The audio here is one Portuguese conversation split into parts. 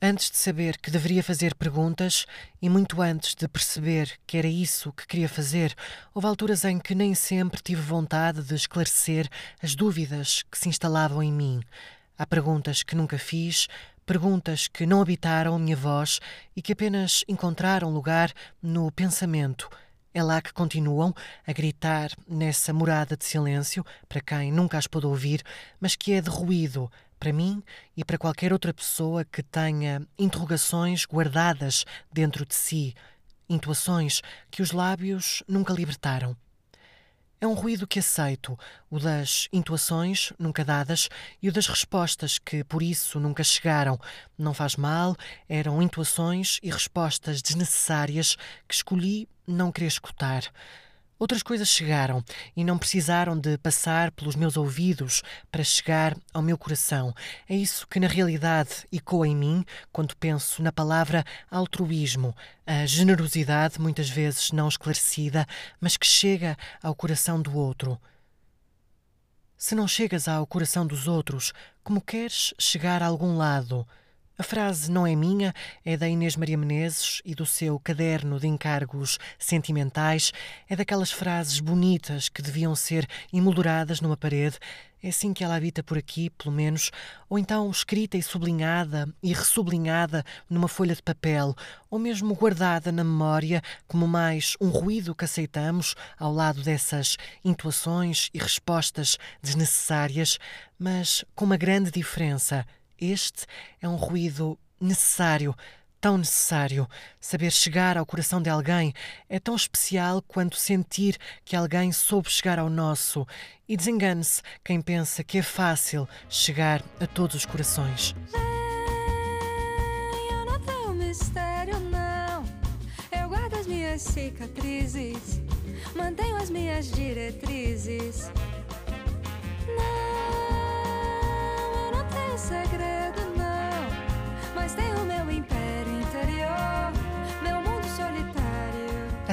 Antes de saber que deveria fazer perguntas e muito antes de perceber que era isso que queria fazer, houve alturas em que nem sempre tive vontade de esclarecer as dúvidas que se instalavam em mim. Há perguntas que nunca fiz, perguntas que não habitaram a minha voz e que apenas encontraram lugar no pensamento. É lá que continuam a gritar nessa morada de silêncio, para quem nunca as pôde ouvir, mas que é de ruído, para mim e para qualquer outra pessoa que tenha interrogações guardadas dentro de si, intuações que os lábios nunca libertaram. É um ruído que aceito, o das intuações nunca dadas e o das respostas que por isso nunca chegaram. Não faz mal, eram intuações e respostas desnecessárias que escolhi não querer escutar. Outras coisas chegaram e não precisaram de passar pelos meus ouvidos para chegar ao meu coração. É isso que na realidade ecoa em mim quando penso na palavra altruísmo, a generosidade muitas vezes não esclarecida, mas que chega ao coração do outro. Se não chegas ao coração dos outros, como queres chegar a algum lado? A frase não é minha, é da Inês Maria Menezes e do seu caderno de encargos sentimentais. É daquelas frases bonitas que deviam ser emolduradas numa parede. É assim que ela habita por aqui, pelo menos, ou então escrita e sublinhada e ressublinhada numa folha de papel, ou mesmo guardada na memória como mais um ruído que aceitamos ao lado dessas intuações e respostas desnecessárias, mas com uma grande diferença. Este é um ruído necessário, tão necessário. Saber chegar ao coração de alguém é tão especial quanto sentir que alguém soube chegar ao nosso. E desengane-se quem pensa que é fácil chegar a todos os corações. Não mistério, não. Eu guardo as minhas cicatrizes, mantenho as minhas diretrizes.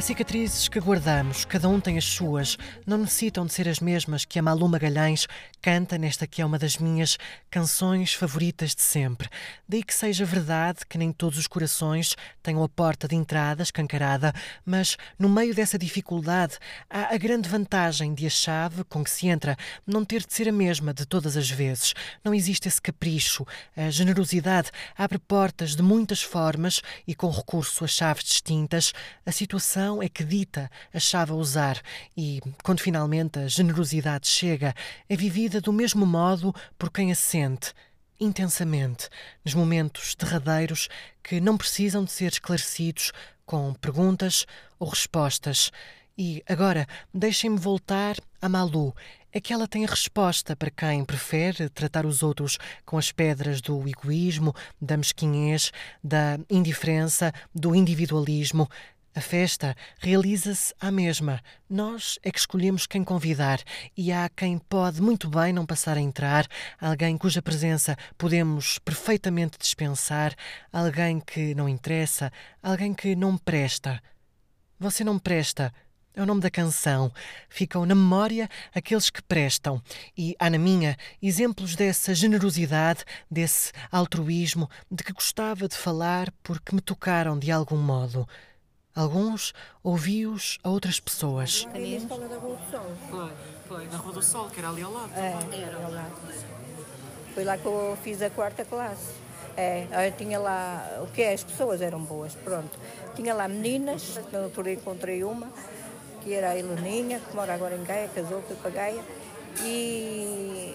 Cicatrizes que guardamos, cada um tem as suas, não necessitam de ser as mesmas que a Malu Magalhães canta nesta que é uma das minhas canções favoritas de sempre. Daí que seja verdade que nem todos os corações tenham a porta de entrada escancarada, mas no meio dessa dificuldade há a grande vantagem de a chave com que se entra não ter de ser a mesma de todas as vezes. Não existe esse capricho. A generosidade abre portas de muitas formas e com recurso a chaves distintas. A situação é que dita a chave a usar e, quando finalmente a generosidade chega, é vivida do mesmo modo por quem a sente, intensamente, nos momentos derradeiros que não precisam de ser esclarecidos com perguntas ou respostas. E agora, deixem-me voltar a Malu. É que ela tem a resposta para quem prefere tratar os outros com as pedras do egoísmo, da mesquinhez, da indiferença, do individualismo. A festa realiza-se à mesma. Nós é que escolhemos quem convidar e há quem pode muito bem não passar a entrar, alguém cuja presença podemos perfeitamente dispensar, alguém que não interessa, alguém que não presta. Você não presta. É o nome da canção. Ficam na memória aqueles que prestam. E há na minha exemplos dessa generosidade, desse altruísmo, de que gostava de falar porque me tocaram de algum modo. Alguns ouvi-os a outras pessoas. A escola da Rua do Sol. Foi, foi, na Rua do Sol, que era ali ao lado. É, era ao lado. Foi lá que eu fiz a quarta classe. É, eu tinha lá, o que é, as pessoas eram boas, pronto. Tinha lá meninas, na altura encontrei uma, que era a Heleninha, que mora agora em Gaia, casou, foi para Gaia, e,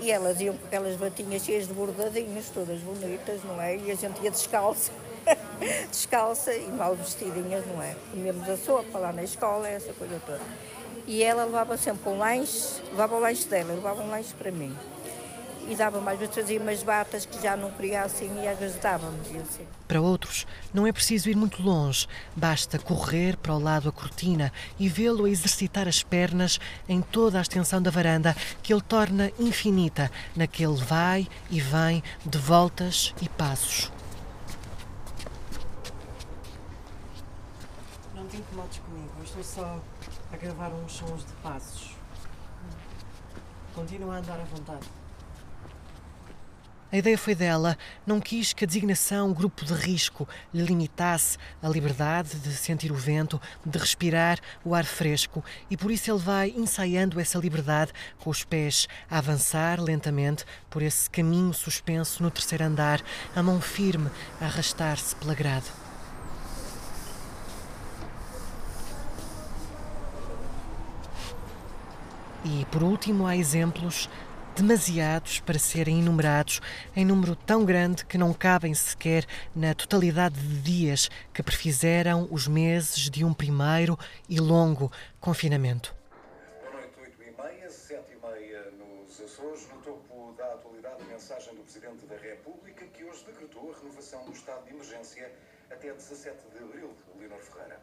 e elas iam com aquelas batinhas cheias de bordadinhos, todas bonitas, não é? E a gente ia descalço. descalça e mal vestidinhas, não é? Comíamos a sopa lá na escola, essa coisa toda. E ela levava sempre um lanche, levava o lanche dela, levava um lanche para mim. e dava-me, às vezes fazia umas batas que já não queria assim e às vezes. Assim. Para outros, não é preciso ir muito longe, basta correr para o lado da cortina e vê-lo a exercitar as pernas em toda a extensão da varanda, que ele torna infinita, naquele vai e vem de voltas e passos. Não te incomodes comigo, eu estou só a gravar uns sons de passos. Continua a andar à vontade. A ideia foi dela, não quis que a designação grupo de risco lhe limitasse a liberdade de sentir o vento, de respirar o ar fresco, e por isso ele vai ensaiando essa liberdade com os pés a avançar lentamente por esse caminho suspenso no terceiro andar, a mão firme a arrastar-se pela grade. E por último, há exemplos demasiados para serem enumerados, em número tão grande que não cabem sequer na totalidade de dias que prefizeram os meses de um primeiro e longo confinamento. Boa noite, 8 e meia, 7 e meia nos Açores. No topo da atualidade, a mensagem do Presidente da República que hoje decretou a renovação do estado de emergência até 17 de abril. Leonor Ferreira.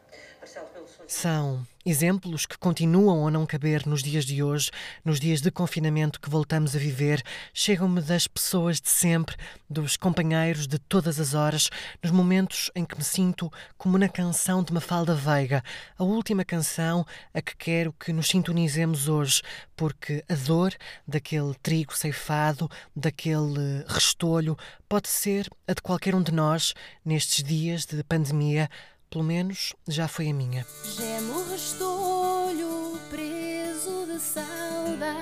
São exemplos que continuam a não caber nos dias de hoje, nos dias de confinamento que voltamos a viver. Chegam-me das pessoas de sempre, dos companheiros de todas as horas, nos momentos em que me sinto como na canção de Mafalda Veiga, a última canção a que quero que nos sintonizemos hoje, porque a dor daquele trigo ceifado, daquele restolho, pode ser a de qualquer um de nós nestes dias de pandemia pelo menos já foi a minha. Gemo restolho preso de saudade.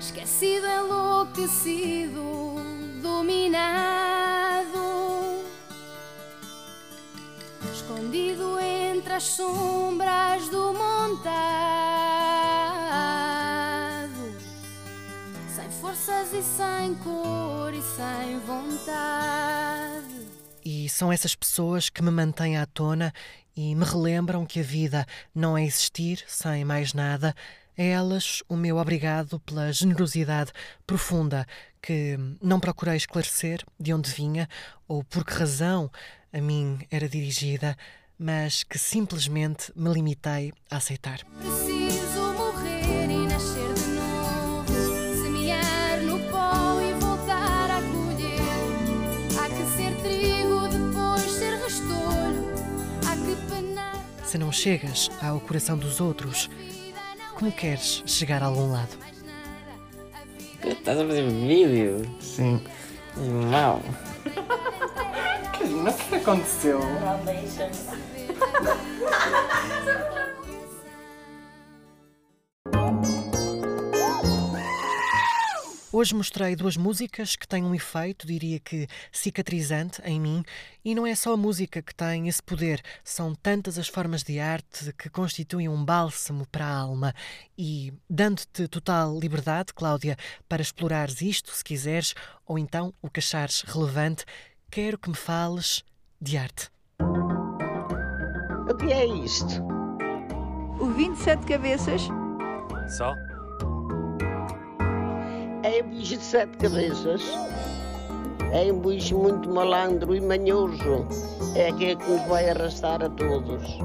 Esquecido, enlouquecido, dominado. Escondido entre as sombras do montado. E sem cor e sem vontade. E são essas pessoas que me mantêm à tona e me relembram que a vida não é existir sem mais nada. A elas o meu obrigado pela generosidade profunda que não procurei esclarecer de onde vinha ou por que razão a mim era dirigida, mas que simplesmente me limitei a aceitar. Preciso Se não chegas ao coração dos outros, como queres chegar a algum lado? Estás a fazer vídeo? Sim. Uau! Mas o que aconteceu? Hoje mostrei duas músicas que têm um efeito, diria que cicatrizante em mim, e não é só a música que tem esse poder, são tantas as formas de arte que constituem um bálsamo para a alma. E dando-te total liberdade, Cláudia, para explorares isto, se quiseres, ou então o que achares relevante, quero que me fales de arte. O que é isto? O 27 cabeças Só? É bicho de sete cabeças. É um bicho muito malandro e manhoso. É aquele que nos vai arrastar a todos.